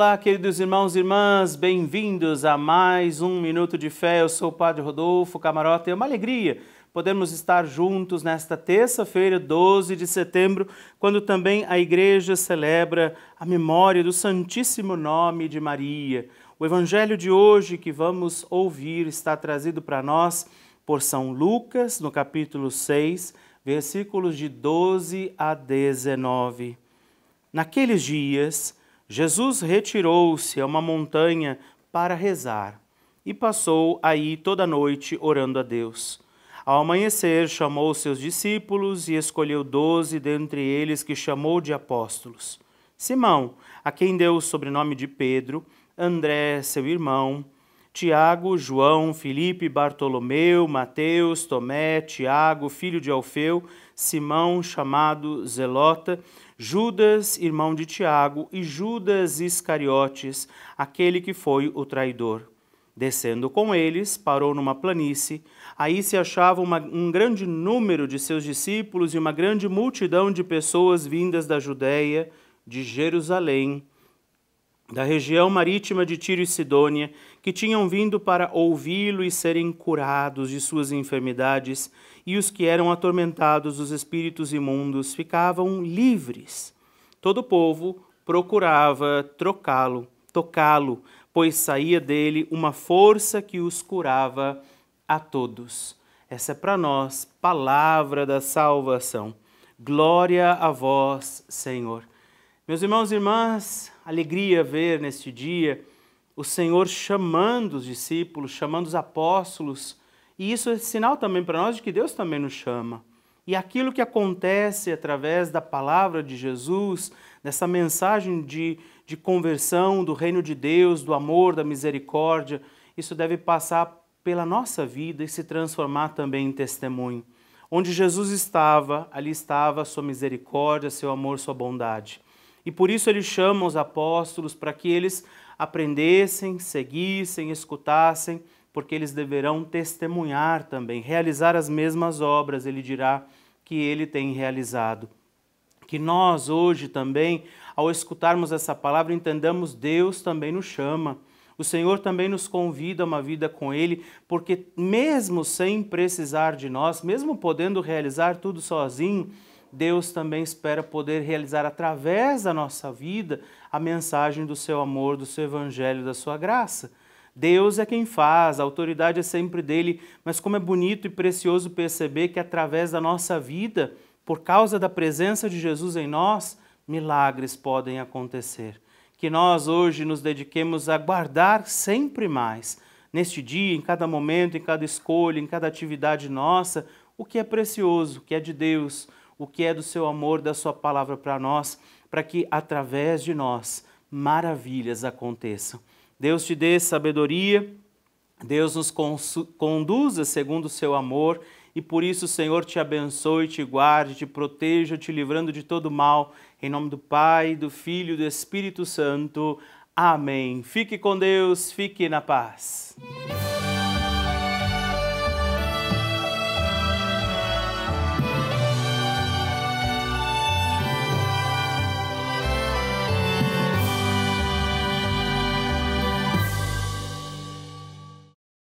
Olá, queridos irmãos e irmãs, bem-vindos a mais um Minuto de Fé. Eu sou o Padre Rodolfo Camarota. É uma alegria podermos estar juntos nesta terça-feira, 12 de setembro, quando também a Igreja celebra a memória do Santíssimo Nome de Maria. O Evangelho de hoje que vamos ouvir está trazido para nós por São Lucas, no capítulo 6, versículos de 12 a 19. Naqueles dias, Jesus retirou-se a uma montanha para rezar e passou aí toda a noite orando a Deus. Ao amanhecer, chamou seus discípulos e escolheu doze dentre eles que chamou de apóstolos. Simão, a quem deu o sobrenome de Pedro, André, seu irmão, Tiago, João, Filipe, Bartolomeu, Mateus, Tomé, Tiago, filho de Alfeu, Simão, chamado Zelota, Judas, irmão de Tiago, e Judas Iscariotes, aquele que foi o traidor. Descendo com eles, parou numa planície. Aí se achava uma, um grande número de seus discípulos e uma grande multidão de pessoas vindas da Judéia, de Jerusalém, da região marítima de Tiro e Sidônia, que tinham vindo para ouvi-lo e serem curados de suas enfermidades, e os que eram atormentados dos espíritos imundos ficavam livres. Todo o povo procurava trocá-lo, tocá-lo, pois saía dele uma força que os curava a todos. Essa é para nós palavra da salvação. Glória a vós, Senhor. Meus irmãos e irmãs, alegria ver neste dia o Senhor chamando os discípulos, chamando os apóstolos, e isso é sinal também para nós de que Deus também nos chama. E aquilo que acontece através da palavra de Jesus, dessa mensagem de, de conversão do reino de Deus, do amor, da misericórdia, isso deve passar pela nossa vida e se transformar também em testemunho. Onde Jesus estava, ali estava a sua misericórdia, seu amor, sua bondade. E por isso ele chama os apóstolos para que eles aprendessem, seguissem, escutassem, porque eles deverão testemunhar também, realizar as mesmas obras, ele dirá que ele tem realizado. Que nós hoje também, ao escutarmos essa palavra, entendamos Deus também nos chama. O Senhor também nos convida a uma vida com Ele, porque mesmo sem precisar de nós, mesmo podendo realizar tudo sozinho, Deus também espera poder realizar através da nossa vida a mensagem do seu amor, do seu evangelho, da sua graça. Deus é quem faz, a autoridade é sempre dele, mas como é bonito e precioso perceber que através da nossa vida, por causa da presença de Jesus em nós, milagres podem acontecer. Que nós hoje nos dediquemos a guardar sempre mais, neste dia, em cada momento, em cada escolha, em cada atividade nossa, o que é precioso, o que é de Deus, o que é do seu amor, da sua palavra para nós, para que através de nós maravilhas aconteçam. Deus te dê sabedoria, Deus nos conduza segundo o seu amor e por isso, Senhor, te abençoe, te guarde, te proteja, te livrando de todo mal. Em nome do Pai, do Filho e do Espírito Santo. Amém. Fique com Deus, fique na paz.